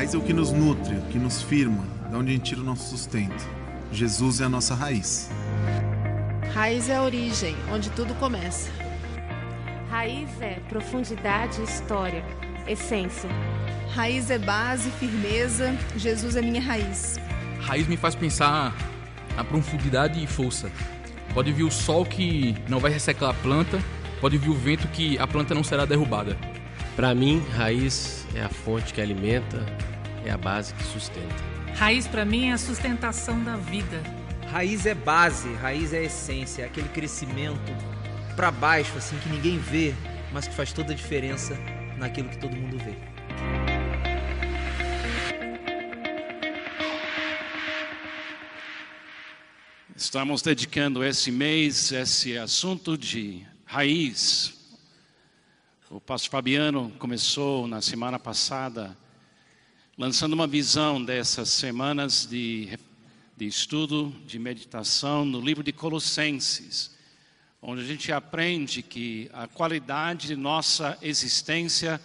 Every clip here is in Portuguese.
Raiz é o que nos nutre, o que nos firma, de onde a gente tira o nosso sustento. Jesus é a nossa raiz. Raiz é a origem, onde tudo começa. Raiz é profundidade, história, essência. Raiz é base, firmeza. Jesus é minha raiz. Raiz me faz pensar na profundidade e força. Pode vir o sol que não vai ressecar a planta, pode vir o vento que a planta não será derrubada. Para mim, raiz é a fonte que alimenta, é a base que sustenta. Raiz para mim é a sustentação da vida. Raiz é base, raiz é essência, é aquele crescimento para baixo assim que ninguém vê, mas que faz toda a diferença naquilo que todo mundo vê. Estamos dedicando esse mês esse assunto de raiz. O pastor Fabiano começou na semana passada lançando uma visão dessas semanas de, de estudo, de meditação no livro de Colossenses, onde a gente aprende que a qualidade de nossa existência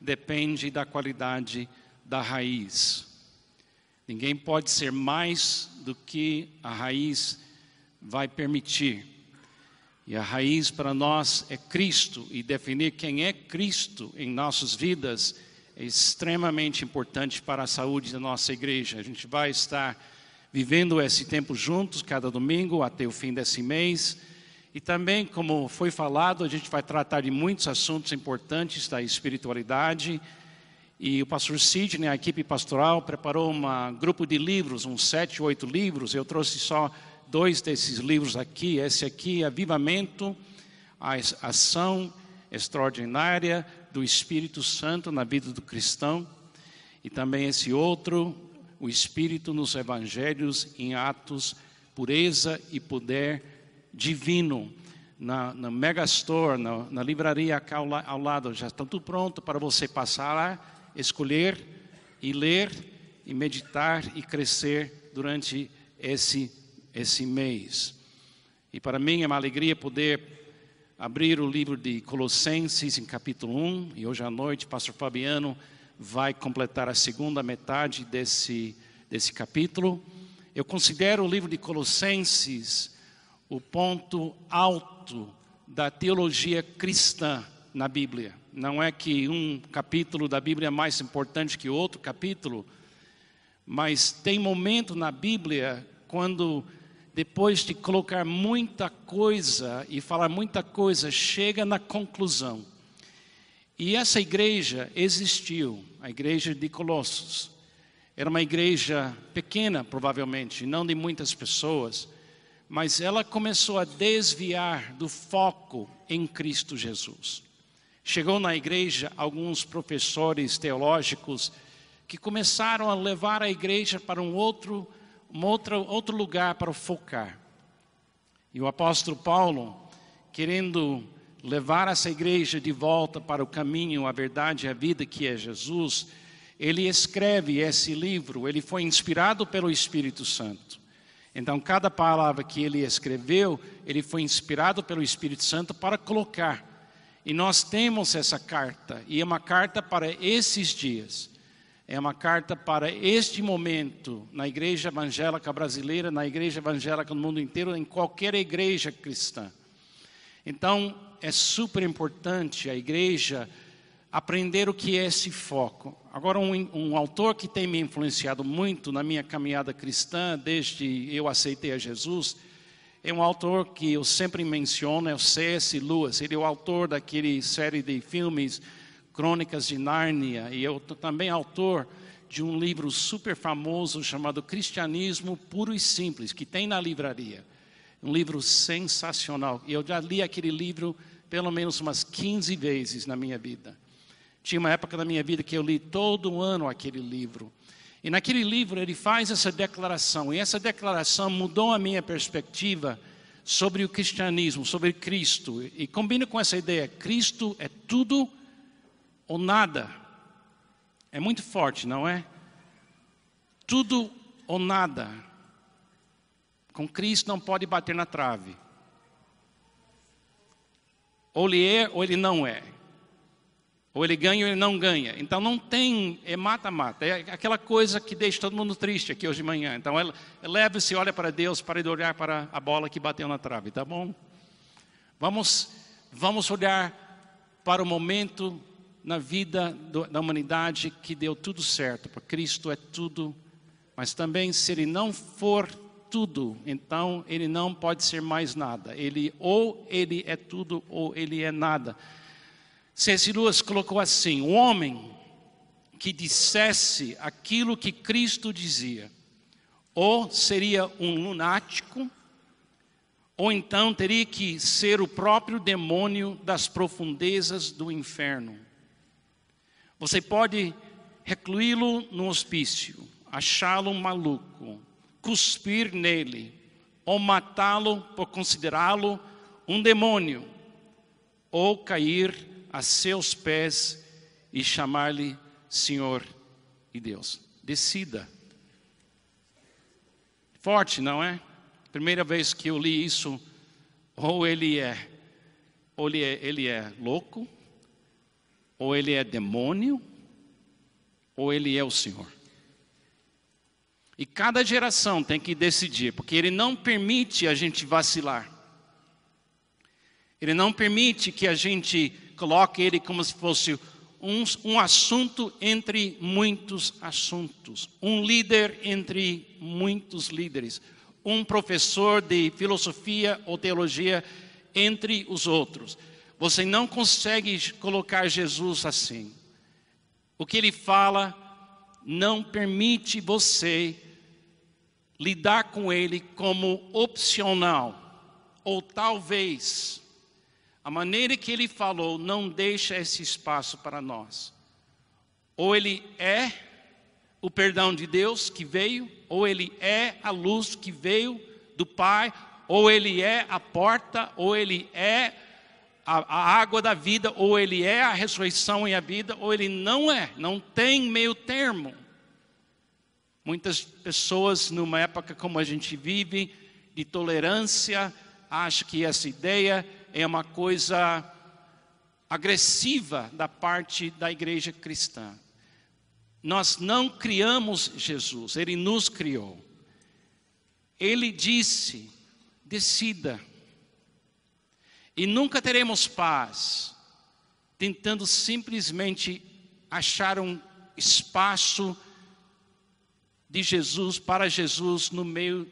depende da qualidade da raiz. Ninguém pode ser mais do que a raiz vai permitir. E a raiz para nós é Cristo, e definir quem é Cristo em nossas vidas é extremamente importante para a saúde da nossa igreja. A gente vai estar vivendo esse tempo juntos, cada domingo, até o fim desse mês. E também, como foi falado, a gente vai tratar de muitos assuntos importantes da espiritualidade. E o pastor Sidney, a equipe pastoral, preparou um grupo de livros, uns sete, oito livros. Eu trouxe só dois desses livros aqui. Esse aqui, Avivamento, a Ação Extraordinária do Espírito Santo na vida do cristão, e também esse outro, o Espírito nos Evangelhos em Atos, pureza e poder divino. Na, na Megastore, na, na livraria aqui ao, ao lado, já está tudo pronto para você passar lá, escolher e ler e meditar e crescer durante esse, esse mês. E para mim é uma alegria poder abrir o livro de Colossenses em capítulo 1, e hoje à noite, pastor Fabiano vai completar a segunda metade desse, desse capítulo. Eu considero o livro de Colossenses o ponto alto da teologia cristã na Bíblia. Não é que um capítulo da Bíblia é mais importante que outro capítulo, mas tem momento na Bíblia quando depois de colocar muita coisa e falar muita coisa, chega na conclusão. E essa igreja existiu, a igreja de Colossos. Era uma igreja pequena, provavelmente, não de muitas pessoas, mas ela começou a desviar do foco em Cristo Jesus. Chegou na igreja alguns professores teológicos que começaram a levar a igreja para um outro um outro, outro lugar para focar. E o apóstolo Paulo, querendo levar essa igreja de volta para o caminho, a verdade e a vida que é Jesus, ele escreve esse livro, ele foi inspirado pelo Espírito Santo. Então, cada palavra que ele escreveu, ele foi inspirado pelo Espírito Santo para colocar. E nós temos essa carta, e é uma carta para esses dias é uma carta para este momento na igreja evangélica brasileira, na igreja evangélica no mundo inteiro, em qualquer igreja cristã. Então, é super importante a igreja aprender o que é esse foco. Agora, um, um, autor que tem me influenciado muito na minha caminhada cristã, desde eu aceitei a Jesus, é um autor que eu sempre menciono, é o C.S. Lewis. Ele é o autor daquele série de filmes Crônicas de Nárnia, e eu também autor de um livro super famoso chamado Cristianismo Puro e Simples, que tem na livraria. Um livro sensacional. E eu já li aquele livro pelo menos umas 15 vezes na minha vida. Tinha uma época da minha vida que eu li todo ano aquele livro. E naquele livro ele faz essa declaração, e essa declaração mudou a minha perspectiva sobre o cristianismo, sobre Cristo. E combina com essa ideia: Cristo é tudo ou nada. É muito forte, não é? Tudo ou nada. Com Cristo não pode bater na trave. Ou ele é ou ele não é. Ou ele ganha ou ele não ganha. Então não tem, é mata-mata. É aquela coisa que deixa todo mundo triste aqui hoje de manhã. Então leva-se, olha para Deus, para de olhar para a bola que bateu na trave, tá bom? Vamos, vamos olhar para o momento na vida do, da humanidade que deu tudo certo, porque Cristo é tudo, mas também se ele não for tudo, então ele não pode ser mais nada. Ele ou ele é tudo ou ele é nada. C.S. Lewis colocou assim: o homem que dissesse aquilo que Cristo dizia, ou seria um lunático, ou então teria que ser o próprio demônio das profundezas do inferno. Você pode recluí-lo no hospício, achá-lo maluco, cuspir nele, ou matá-lo por considerá-lo um demônio, ou cair a seus pés e chamar-lhe Senhor e Deus. Decida. Forte, não é? Primeira vez que eu li isso, ou ele é, ou ele é, ele é louco, ou ele é demônio, ou ele é o Senhor. E cada geração tem que decidir, porque ele não permite a gente vacilar. Ele não permite que a gente coloque ele como se fosse um, um assunto entre muitos assuntos, um líder entre muitos líderes, um professor de filosofia ou teologia entre os outros. Você não consegue colocar Jesus assim. O que ele fala não permite você lidar com ele como opcional, ou talvez a maneira que ele falou não deixa esse espaço para nós. Ou ele é o perdão de Deus que veio, ou ele é a luz que veio do Pai, ou ele é a porta, ou ele é a, a, água da vida, ou ele é a ressurreição e a vida, ou ele não é, não tem meio termo. Muitas pessoas, numa época como a gente vive, de tolerância, acham que essa ideia é uma coisa agressiva da parte da igreja cristã. Nós não criamos Jesus, ele nos criou. Ele disse: decida. E nunca teremos paz tentando simplesmente achar um espaço de Jesus para Jesus no meio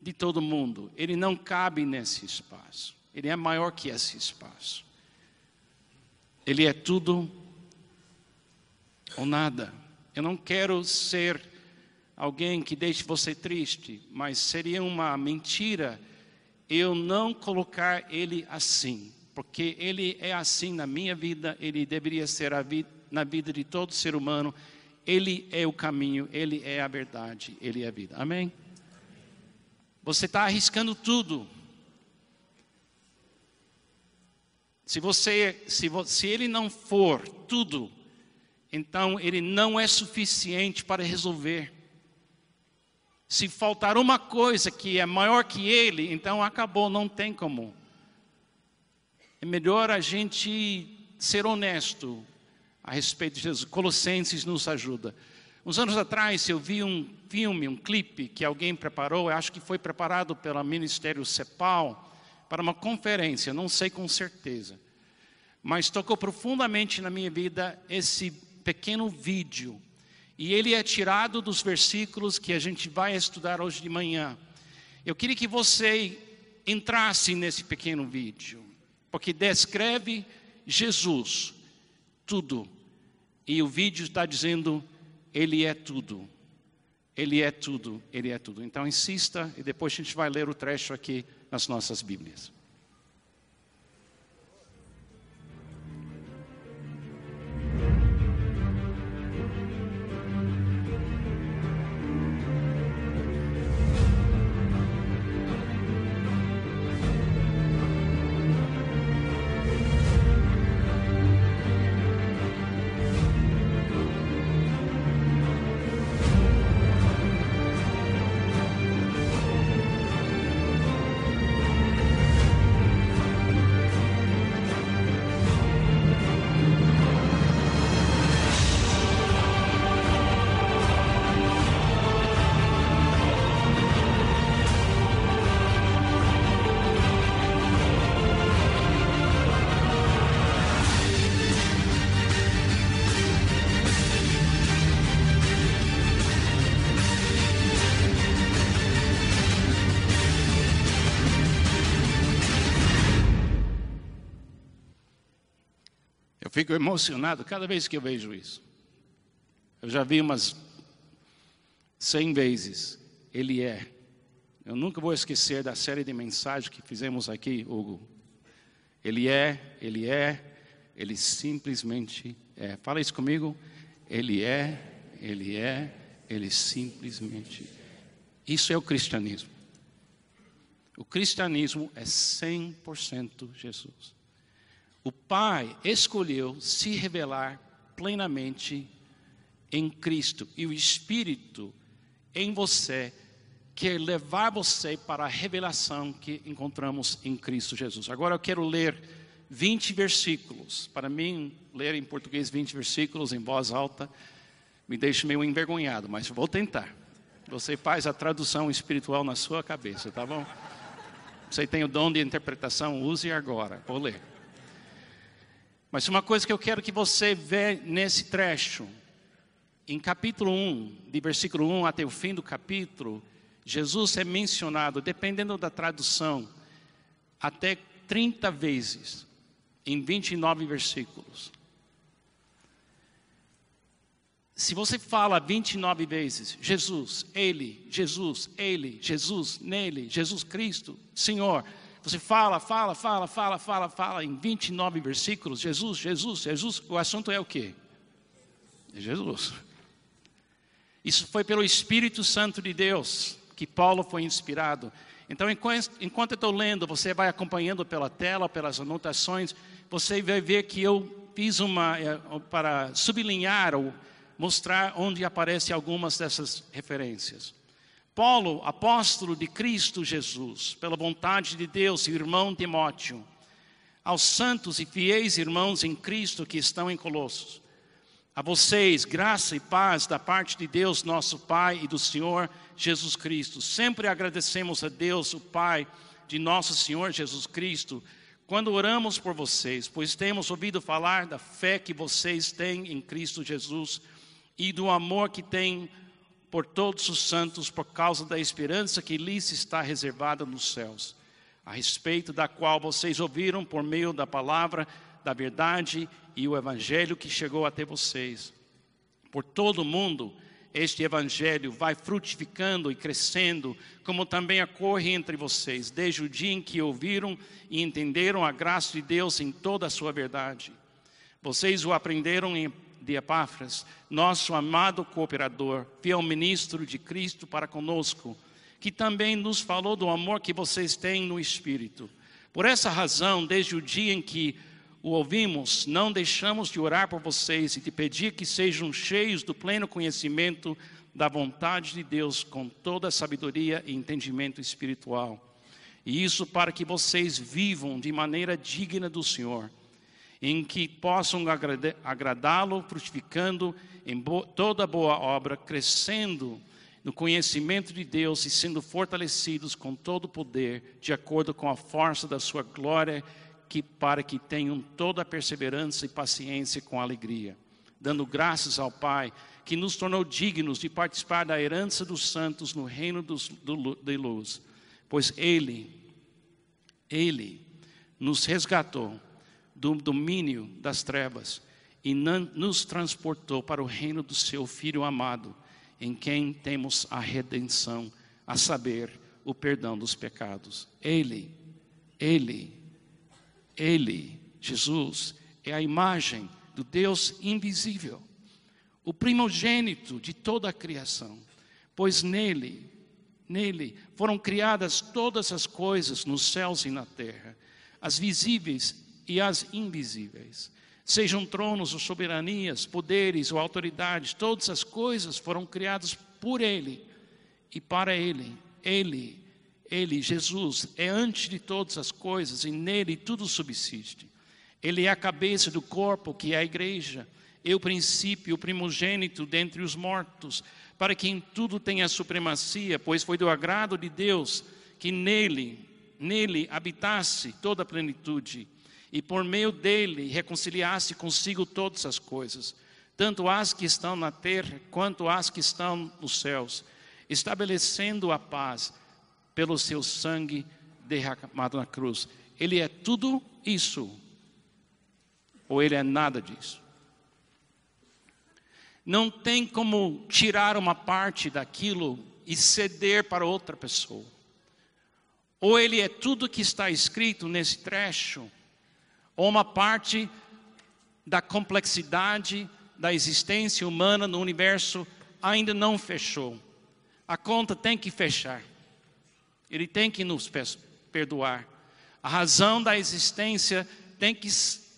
de todo mundo. Ele não cabe nesse espaço. Ele é maior que esse espaço. Ele é tudo ou nada. Eu não quero ser alguém que deixe você triste, mas seria uma mentira eu não colocar ele assim, porque ele é assim na minha vida, ele deveria ser vida, na vida de todo ser humano. Ele é o caminho, ele é a verdade, ele é a vida. Amém? Você está arriscando tudo Se você, se, se ele não for tudo, então ele não é suficiente para resolver. Se faltar uma coisa que é maior que ele, então acabou, não tem como. É melhor a gente ser honesto a respeito de Jesus. Colossenses nos ajuda. Uns anos atrás eu vi um filme, um clipe que alguém preparou, acho que foi preparado pelo Ministério CEPAL, para uma conferência, não sei com certeza. Mas tocou profundamente na minha vida esse pequeno vídeo. E ele é tirado dos versículos que a gente vai estudar hoje de manhã. Eu queria que você entrasse nesse pequeno vídeo, porque descreve Jesus, tudo. E o vídeo está dizendo: Ele é tudo. Ele é tudo, Ele é tudo. Então insista e depois a gente vai ler o trecho aqui nas nossas Bíblias. Fico emocionado cada vez que eu vejo isso. Eu já vi umas cem vezes. Ele é. Eu nunca vou esquecer da série de mensagens que fizemos aqui, Hugo. Ele é, ele é, ele simplesmente é. Fala isso comigo. Ele é, ele é, ele simplesmente. Isso é o cristianismo. O cristianismo é 100% Jesus. O Pai escolheu se revelar plenamente em Cristo e o Espírito em você quer levar você para a revelação que encontramos em Cristo Jesus. Agora eu quero ler 20 versículos. Para mim, ler em português 20 versículos em voz alta me deixa meio envergonhado, mas vou tentar. Você faz a tradução espiritual na sua cabeça, tá bom? Você tem o dom de interpretação, use agora. Vou ler. Mas uma coisa que eu quero que você veja nesse trecho, em capítulo 1, de versículo 1 até o fim do capítulo, Jesus é mencionado, dependendo da tradução, até 30 vezes, em 29 versículos. Se você fala 29 vezes, Jesus, Ele, Jesus, Ele, Jesus, nele, Jesus Cristo, Senhor, você fala, fala, fala, fala, fala, fala em 29 versículos, Jesus, Jesus, Jesus, o assunto é o quê? É Jesus. Isso foi pelo Espírito Santo de Deus que Paulo foi inspirado. Então, enquanto eu estou lendo, você vai acompanhando pela tela, pelas anotações, você vai ver que eu fiz uma, eh, para sublinhar ou mostrar onde aparecem algumas dessas referências. Paulo, apóstolo de Cristo Jesus, pela vontade de Deus, irmão Timóteo, aos santos e fiéis irmãos em Cristo que estão em Colossos, a vocês, graça e paz da parte de Deus, nosso Pai, e do Senhor Jesus Cristo. Sempre agradecemos a Deus, o Pai de nosso Senhor Jesus Cristo, quando oramos por vocês, pois temos ouvido falar da fé que vocês têm em Cristo Jesus e do amor que têm por todos os santos por causa da esperança que lhes está reservada nos céus, a respeito da qual vocês ouviram por meio da palavra da verdade e o evangelho que chegou até vocês. Por todo o mundo, este evangelho vai frutificando e crescendo, como também ocorre entre vocês, desde o dia em que ouviram e entenderam a graça de Deus em toda a sua verdade. Vocês o aprenderam de Epáfras, nosso amado cooperador, fiel ministro de Cristo para conosco, que também nos falou do amor que vocês têm no Espírito. Por essa razão, desde o dia em que o ouvimos, não deixamos de orar por vocês e de pedir que sejam cheios do pleno conhecimento da vontade de Deus com toda a sabedoria e entendimento espiritual. E isso para que vocês vivam de maneira digna do Senhor, em que possam agradá-lo, frutificando em toda boa obra, crescendo no conhecimento de Deus e sendo fortalecidos com todo o poder, de acordo com a força da sua glória que, para que tenham toda a perseverança e paciência com alegria, dando graças ao Pai, que nos tornou dignos de participar da herança dos santos no reino dos, do, de luz, pois Ele, Ele nos resgatou do domínio das trevas e nos transportou para o reino do Seu Filho amado, em quem temos a redenção, a saber, o perdão dos pecados. Ele, Ele ele, Jesus, é a imagem do Deus invisível, o primogênito de toda a criação, pois nele, nele foram criadas todas as coisas nos céus e na terra, as visíveis e as invisíveis. Sejam tronos ou soberanias, poderes ou autoridades, todas as coisas foram criadas por Ele e para Ele. Ele ele, Jesus, é antes de todas as coisas e nele tudo subsiste. Ele é a cabeça do corpo, que é a igreja, é o princípio, o primogênito dentre os mortos, para que em tudo tenha supremacia, pois foi do agrado de Deus que nele, nele habitasse toda a plenitude e por meio dele reconciliasse consigo todas as coisas, tanto as que estão na terra quanto as que estão nos céus, estabelecendo a paz pelo seu sangue derramado na cruz. Ele é tudo isso. ou ele é nada disso. Não tem como tirar uma parte daquilo e ceder para outra pessoa. Ou ele é tudo que está escrito nesse trecho, ou uma parte da complexidade da existência humana no universo ainda não fechou. A conta tem que fechar. Ele tem que nos perdoar. A razão da existência tem que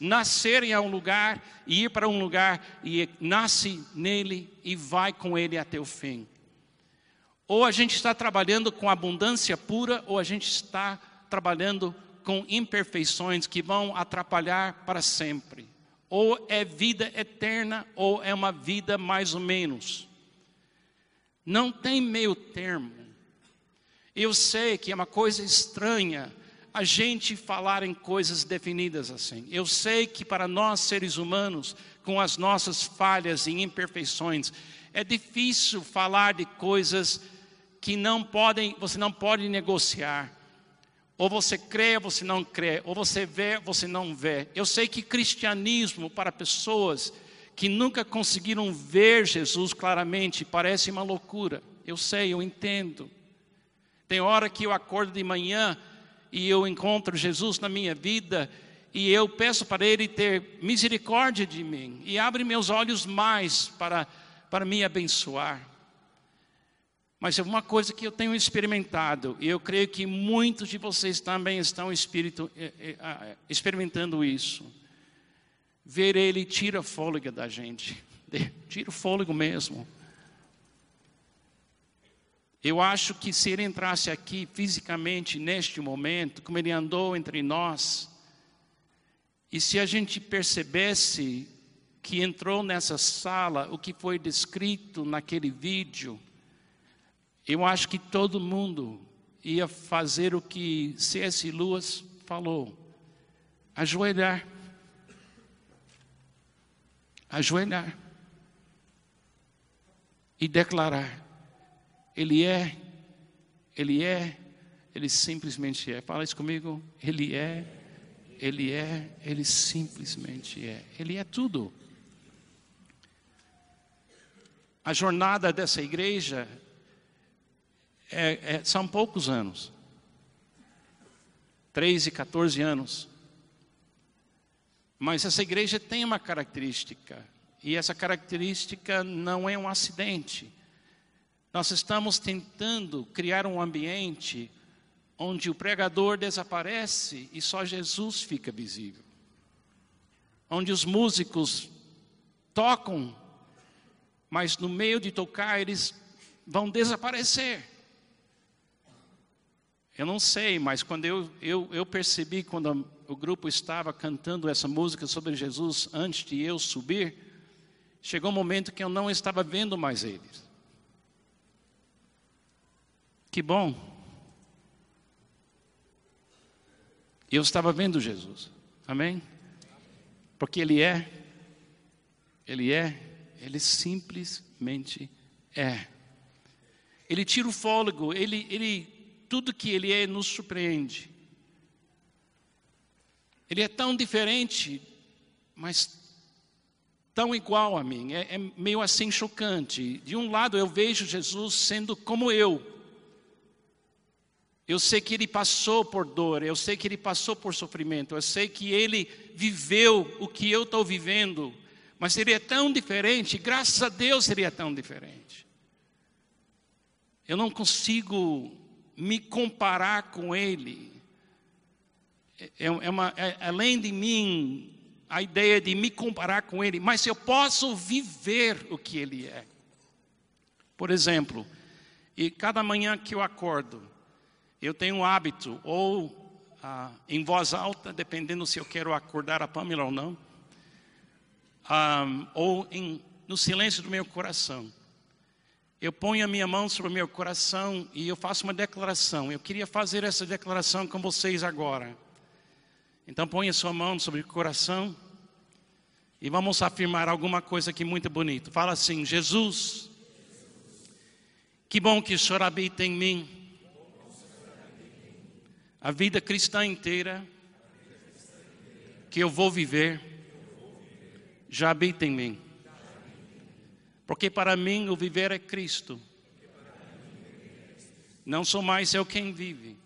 nascer em um lugar e ir para um lugar e nasce nele e vai com ele até o fim. Ou a gente está trabalhando com abundância pura, ou a gente está trabalhando com imperfeições que vão atrapalhar para sempre. Ou é vida eterna, ou é uma vida mais ou menos. Não tem meio termo. Eu sei que é uma coisa estranha a gente falar em coisas definidas assim. Eu sei que para nós seres humanos, com as nossas falhas e imperfeições, é difícil falar de coisas que não podem, você não pode negociar. Ou você crê, ou você não crê, ou você vê, ou você não vê. Eu sei que cristianismo para pessoas que nunca conseguiram ver Jesus claramente parece uma loucura. Eu sei, eu entendo. Tem hora que eu acordo de manhã e eu encontro Jesus na minha vida e eu peço para Ele ter misericórdia de mim e abre meus olhos mais para, para me abençoar. Mas é uma coisa que eu tenho experimentado, e eu creio que muitos de vocês também estão espírito, eh, eh, experimentando isso. Ver Ele tira fôlego da gente, tira o fôlego mesmo. Eu acho que se ele entrasse aqui fisicamente neste momento, como ele andou entre nós, e se a gente percebesse que entrou nessa sala o que foi descrito naquele vídeo, eu acho que todo mundo ia fazer o que C.S. Lewis falou: ajoelhar. Ajoelhar. E declarar: Ele é, Ele é, Ele simplesmente é. Fala isso comigo. Ele é, Ele é, Ele simplesmente é. Ele é tudo. A jornada dessa igreja é, é, são poucos anos 13 e 14 anos. Mas essa igreja tem uma característica, e essa característica não é um acidente. Nós estamos tentando criar um ambiente onde o pregador desaparece e só Jesus fica visível. Onde os músicos tocam, mas no meio de tocar eles vão desaparecer. Eu não sei, mas quando eu, eu, eu percebi, quando o grupo estava cantando essa música sobre Jesus antes de eu subir, chegou um momento que eu não estava vendo mais eles. Que bom. Eu estava vendo Jesus. Amém? Porque Ele é, Ele é, Ele simplesmente é. Ele tira o fôlego, Ele, Ele tudo que Ele é nos surpreende. Ele é tão diferente, mas tão igual a mim. É, é, meio assim chocante. De um lado, eu vejo Jesus sendo como eu. Eu sei que ele passou por dor, eu sei que ele passou por sofrimento, eu sei que ele viveu o que eu estou vivendo, mas ele é tão diferente, graças a Deus ele é tão diferente. Eu não consigo me comparar com Ele. É, é uma, é, além de mim, a ideia de me comparar com Ele, mas eu posso viver o que Ele é. Por exemplo, e cada manhã que eu acordo, eu tenho um hábito, ou ah, em voz alta, dependendo se eu quero acordar a Pamela ou não, ah, ou em, no silêncio do meu coração eu ponho a minha mão sobre o meu coração e eu faço uma declaração. Eu queria fazer essa declaração com vocês agora. Então põe a sua mão sobre o coração e vamos afirmar alguma coisa aqui muito bonito. Fala assim: Jesus, que bom que o Senhor habita em mim. A vida cristã inteira que eu vou viver já habita em mim. Porque para mim o viver é Cristo. Não sou mais eu quem vive,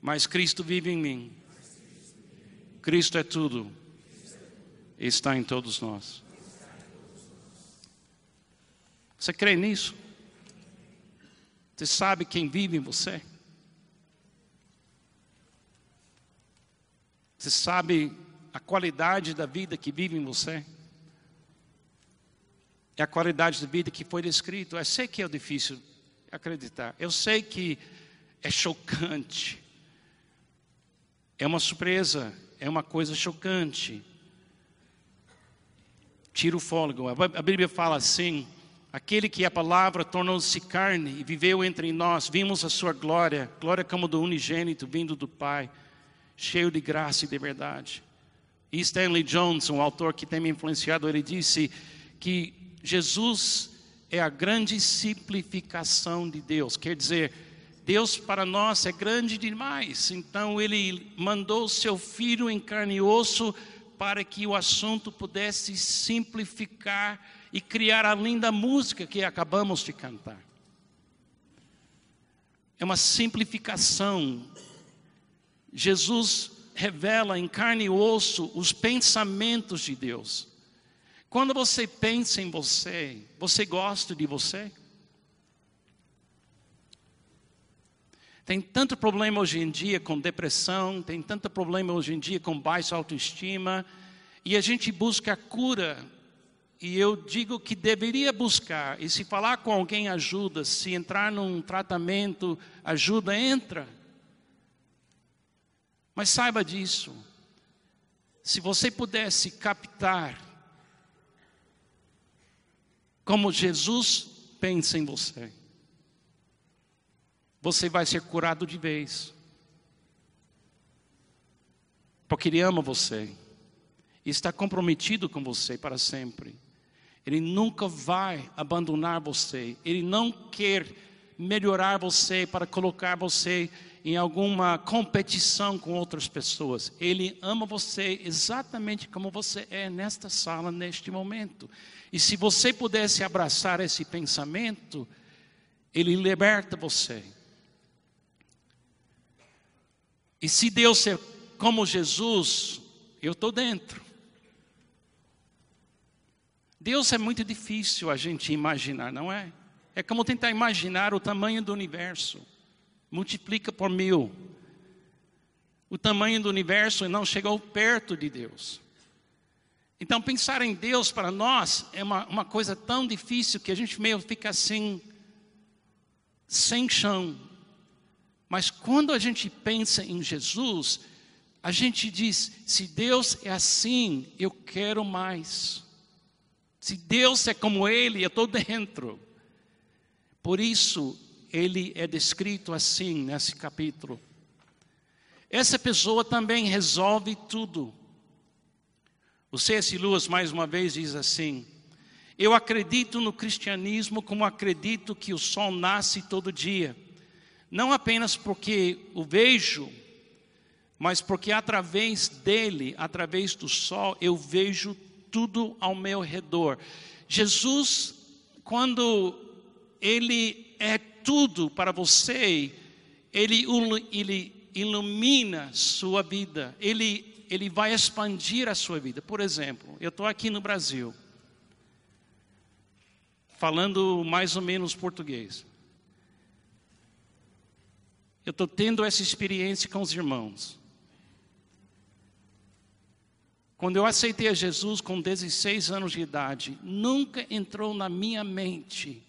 mas Cristo vive em mim. Cristo é tudo, está em todos nós. Você crê nisso? Você sabe quem vive em você? Você sabe a qualidade da vida que vive em você? É a qualidade da vida que foi descrito. Eu sei que é difícil acreditar. Eu sei que é chocante. É uma surpresa, é uma coisa chocante. Tira o fôlego. A Bíblia fala assim: aquele que a palavra tornou-se carne e viveu entre nós, vimos a sua glória, glória como do unigênito vindo do Pai, cheio de graça e de verdade. E Stanley Jones, um autor que tem me influenciado, ele disse que Jesus é a grande simplificação de Deus. Quer dizer, Deus para nós é grande demais. Então ele mandou o seu filho em carne e osso para que o assunto pudesse simplificar e criar a linda música que acabamos de cantar. É uma simplificação. Jesus revela em carne e osso os pensamentos de Deus. Quando você pensa em você, você gosta de você? Tem tanto problema hoje em dia com depressão, tem tanto problema hoje em dia com baixa autoestima, e a gente busca a cura. E eu digo que deveria buscar, e se falar com alguém ajuda, se entrar num tratamento, ajuda, entra. Mas saiba disso. Se você pudesse captar como Jesus pensa em você, você vai ser curado de vez. Porque Ele ama você e está comprometido com você para sempre. Ele nunca vai abandonar você. Ele não quer melhorar você para colocar você em alguma competição com outras pessoas. Ele ama você exatamente como você é nesta sala, neste momento. E se você pudesse abraçar esse pensamento, ele liberta você. E se Deus é como Jesus, eu estou dentro. Deus é muito difícil a gente imaginar, não é? É como tentar imaginar o tamanho do universo multiplica por mil. O tamanho do universo não chegou perto de Deus. Então, pensar em Deus para nós é uma, uma coisa tão difícil que a gente meio fica assim, sem chão. Mas quando a gente pensa em Jesus, a gente diz: se Deus é assim, eu quero mais. Se Deus é como Ele, eu estou dentro. Por isso, ele é descrito assim nesse capítulo. Essa pessoa também resolve tudo. O C.S. Lewis, mais uma vez, diz assim: Eu acredito no cristianismo como acredito que o sol nasce todo dia, não apenas porque o vejo, mas porque através dele, através do sol, eu vejo tudo ao meu redor. Jesus, quando ele é tudo para você, ele, ele ilumina sua vida, ele, ele vai expandir a sua vida. Por exemplo, eu estou aqui no Brasil, falando mais ou menos português. Eu estou tendo essa experiência com os irmãos. Quando eu aceitei a Jesus com 16 anos de idade, nunca entrou na minha mente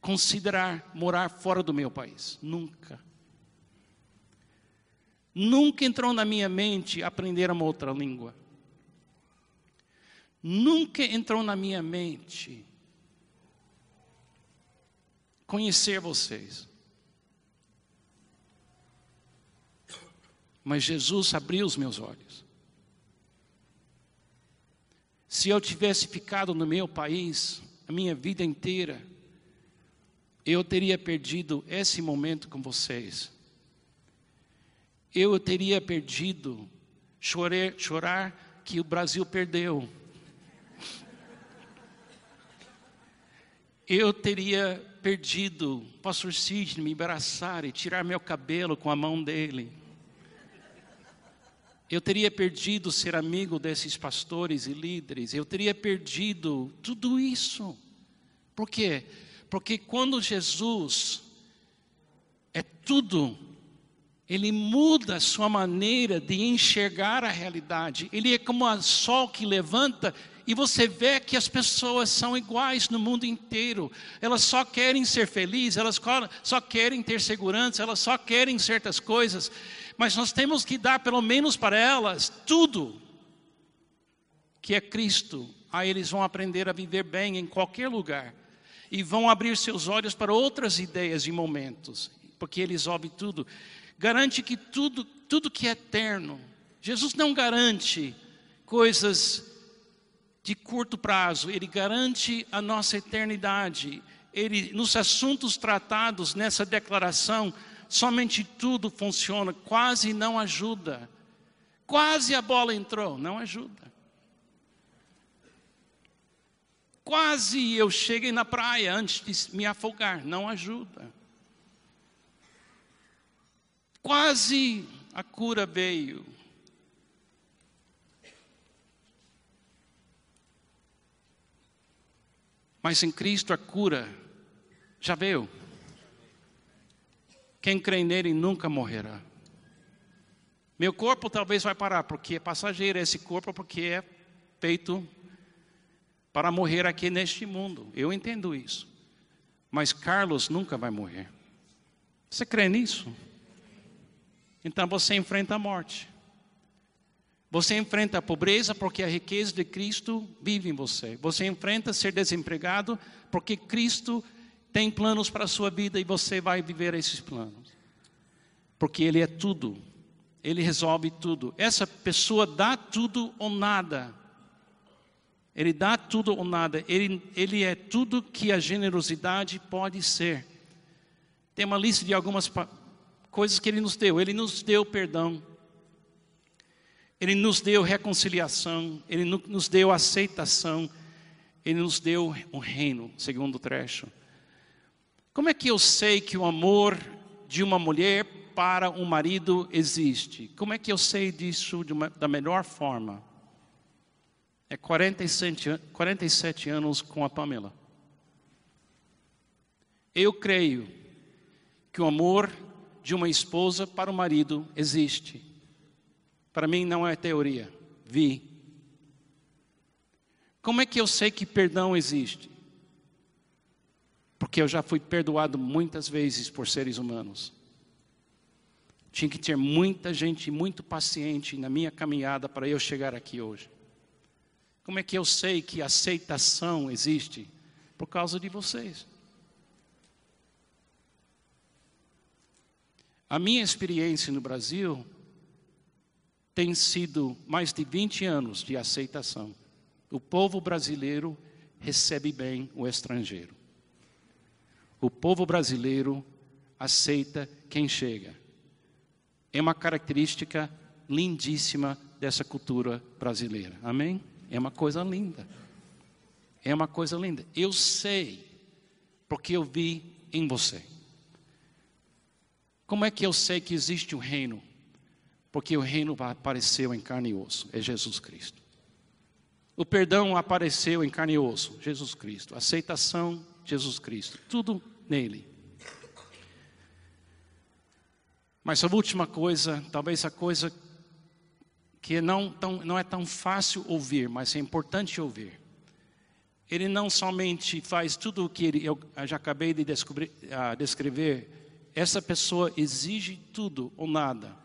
considerar morar fora do meu país. Nunca. Nunca entrou na minha mente aprender uma outra língua. Nunca entrou na minha mente conhecer vocês. Mas Jesus abriu os meus olhos. Se eu tivesse ficado no meu país a minha vida inteira, eu teria perdido esse momento com vocês. Eu teria perdido chorar, chorar que o Brasil perdeu. Eu teria perdido pastor Sidney me abraçar e tirar meu cabelo com a mão dele. Eu teria perdido ser amigo desses pastores e líderes. Eu teria perdido tudo isso. Por quê? Porque quando Jesus é tudo, ele muda a sua maneira de enxergar a realidade. Ele é como o sol que levanta e você vê que as pessoas são iguais no mundo inteiro. Elas só querem ser felizes, elas só querem ter segurança, elas só querem certas coisas. Mas nós temos que dar pelo menos para elas tudo que é Cristo. Aí eles vão aprender a viver bem em qualquer lugar e vão abrir seus olhos para outras ideias e momentos, porque eles ouvem tudo. Garante que tudo, tudo que é eterno. Jesus não garante coisas de curto prazo, ele garante a nossa eternidade. Ele, nos assuntos tratados nessa declaração, somente tudo funciona, quase não ajuda. Quase a bola entrou, não ajuda. Quase eu cheguei na praia antes de me afogar, não ajuda. Quase a cura veio, Mas em Cristo a cura já veio. Quem crê nele nunca morrerá. Meu corpo talvez vai parar, porque é passageiro esse corpo, porque é feito para morrer aqui neste mundo. Eu entendo isso. Mas Carlos nunca vai morrer. Você crê nisso? Então você enfrenta a morte. Você enfrenta a pobreza porque a riqueza de Cristo vive em você. Você enfrenta ser desempregado porque Cristo tem planos para a sua vida e você vai viver esses planos. Porque Ele é tudo. Ele resolve tudo. Essa pessoa dá tudo ou nada. Ele dá tudo ou nada. Ele, ele é tudo que a generosidade pode ser. Tem uma lista de algumas coisas que Ele nos deu. Ele nos deu perdão. Ele nos deu reconciliação, Ele nos deu aceitação, Ele nos deu um reino, segundo o trecho. Como é que eu sei que o amor de uma mulher para um marido existe? Como é que eu sei disso uma, da melhor forma? É 47, 47 anos com a Pamela. Eu creio que o amor de uma esposa para o marido existe. Para mim não é teoria, vi. Como é que eu sei que perdão existe? Porque eu já fui perdoado muitas vezes por seres humanos. Tinha que ter muita gente muito paciente na minha caminhada para eu chegar aqui hoje. Como é que eu sei que aceitação existe? Por causa de vocês. A minha experiência no Brasil tem sido mais de 20 anos de aceitação. O povo brasileiro recebe bem o estrangeiro. O povo brasileiro aceita quem chega. É uma característica lindíssima dessa cultura brasileira. Amém? É uma coisa linda. É uma coisa linda. Eu sei, porque eu vi em você. Como é que eu sei que existe um reino? Porque o reino apareceu em carne e osso, é Jesus Cristo. O perdão apareceu em carne e osso, Jesus Cristo. A aceitação, Jesus Cristo. Tudo nele. Mas a última coisa, talvez a coisa que não, tão, não é tão fácil ouvir, mas é importante ouvir. Ele não somente faz tudo o que ele, eu já acabei de uh, descrever, essa pessoa exige tudo ou nada.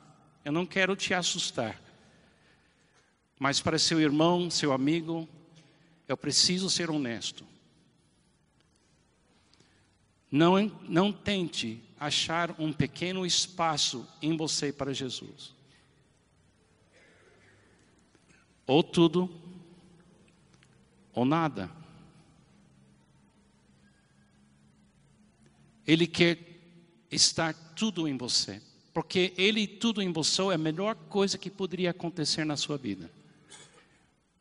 Eu não quero te assustar. Mas para seu irmão, seu amigo, eu preciso ser honesto. Não, não tente achar um pequeno espaço em você para Jesus. Ou tudo, ou nada. Ele quer estar tudo em você porque Ele tudo embolsou é a melhor coisa que poderia acontecer na sua vida.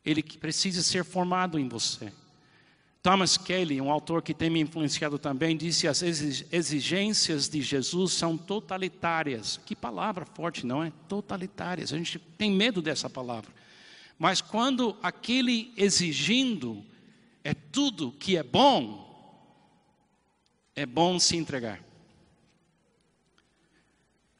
ele precisa ser formado em você. Thomas Kelly, um autor que tem me influenciado também, disse as exigências de Jesus são totalitárias. Que palavra forte, não é? Totalitárias. A gente tem medo dessa palavra. Mas quando aquele exigindo é tudo que é bom, é bom se entregar.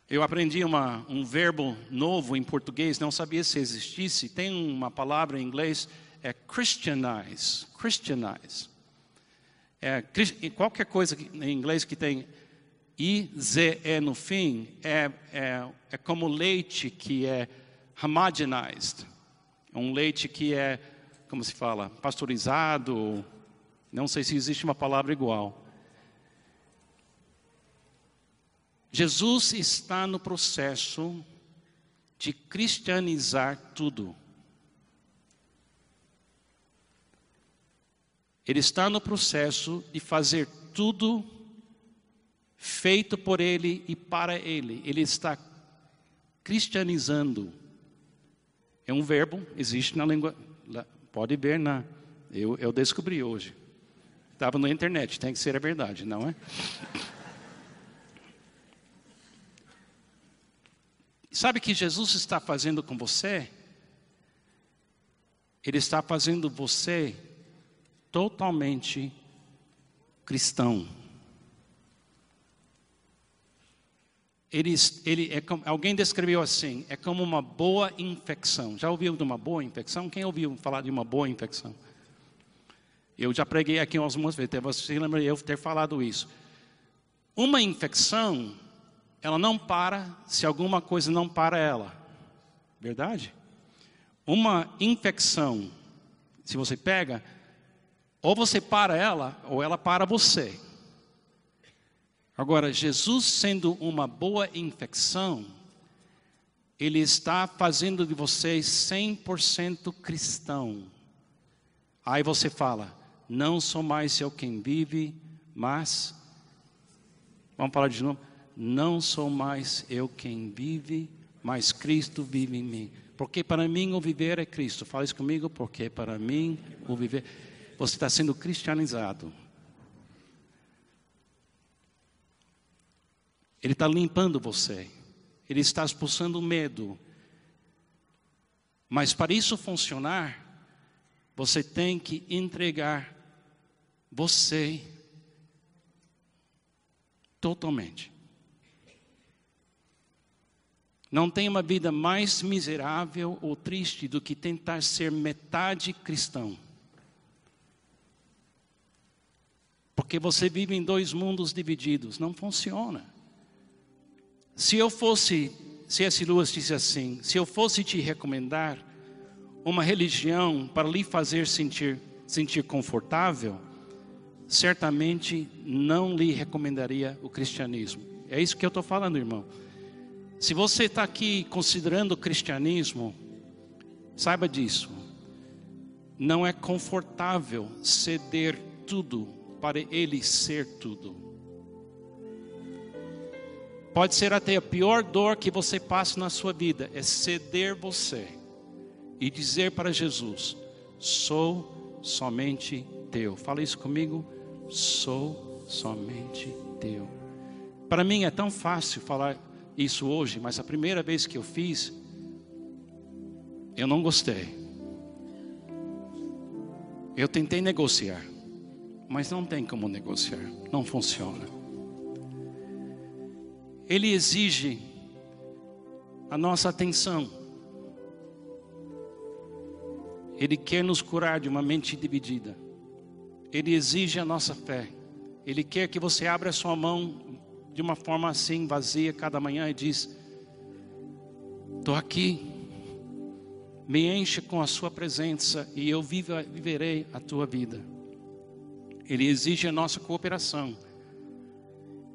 Eu aprendi uma, um verbo novo em português, não sabia se existisse. Tem uma palavra em inglês é Christianize. Christianize. É, qualquer coisa em inglês que tem I-Z-E no fim é, é, é como leite que é homogenized. É um leite que é, como se fala, pasteurizado. Não sei se existe uma palavra igual. Jesus está no processo de cristianizar tudo. Ele está no processo de fazer tudo feito por Ele e para Ele. Ele está cristianizando. É um verbo, existe na língua. Pode ver na. Eu, eu descobri hoje. Estava na internet, tem que ser a verdade, não é? Sabe o que Jesus está fazendo com você? Ele está fazendo você totalmente cristão. Ele, ele é alguém descreveu assim: é como uma boa infecção. Já ouviu de uma boa infecção? Quem ouviu falar de uma boa infecção? Eu já preguei aqui algumas vezes, você lembra eu ter falado isso. Uma infecção, ela não para se alguma coisa não para ela. Verdade? Uma infecção, se você pega, ou você para ela, ou ela para você. Agora, Jesus sendo uma boa infecção, Ele está fazendo de você 100% cristão. Aí você fala, não sou mais eu quem vive, mas. Vamos falar de novo. Não sou mais eu quem vive, mas Cristo vive em mim. Porque para mim o viver é Cristo. Fala isso comigo, porque para mim o viver. Você está sendo cristianizado. Ele está limpando você. Ele está expulsando o medo. Mas para isso funcionar, você tem que entregar você totalmente. Não tem uma vida mais miserável ou triste do que tentar ser metade cristão. Porque você vive em dois mundos divididos, não funciona. Se eu fosse, se esse Lewis disse assim, se eu fosse te recomendar uma religião para lhe fazer sentir, sentir confortável, certamente não lhe recomendaria o cristianismo. É isso que eu estou falando, irmão. Se você está aqui considerando o cristianismo, saiba disso. Não é confortável ceder tudo para Ele ser tudo. Pode ser até a pior dor que você passa na sua vida, é ceder você e dizer para Jesus: Sou somente teu. Fala isso comigo. Sou somente teu. Para mim é tão fácil falar isso hoje, mas a primeira vez que eu fiz, eu não gostei. Eu tentei negociar mas não tem como negociar, não funciona. Ele exige a nossa atenção. Ele quer nos curar de uma mente dividida. Ele exige a nossa fé. Ele quer que você abra a sua mão de uma forma assim vazia cada manhã e diz: Estou aqui. Me enche com a sua presença e eu viverei a tua vida. Ele exige a nossa cooperação.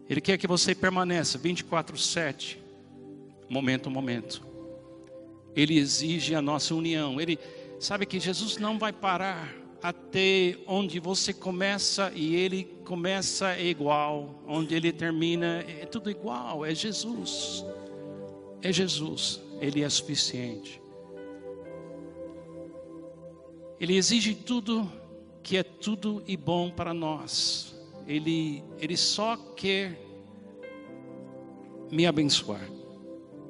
Ele quer que você permaneça 24/7, momento a momento. Ele exige a nossa união. Ele sabe que Jesus não vai parar até onde você começa e ele começa é igual, onde ele termina é tudo igual, é Jesus. É Jesus, ele é suficiente. Ele exige tudo que é tudo e bom para nós. Ele, ele só quer me abençoar.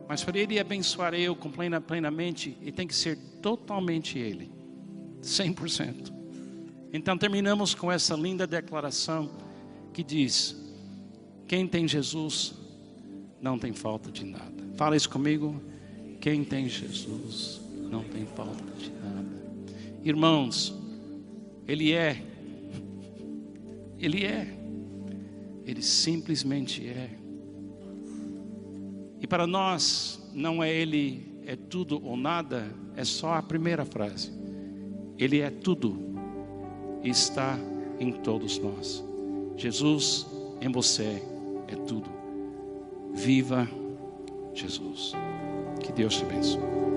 Mas para Ele abençoar eu plenamente, Ele tem que ser totalmente Ele, 100%. Então terminamos com essa linda declaração que diz: Quem tem Jesus não tem falta de nada. Fala isso comigo. Quem tem Jesus não tem falta de nada. Irmãos, Ele é, Ele é, Ele simplesmente é. E para nós, não é Ele é tudo ou nada, é só a primeira frase. Ele é tudo está em todos nós. Jesus em você é tudo. Viva Jesus. Que Deus te abençoe.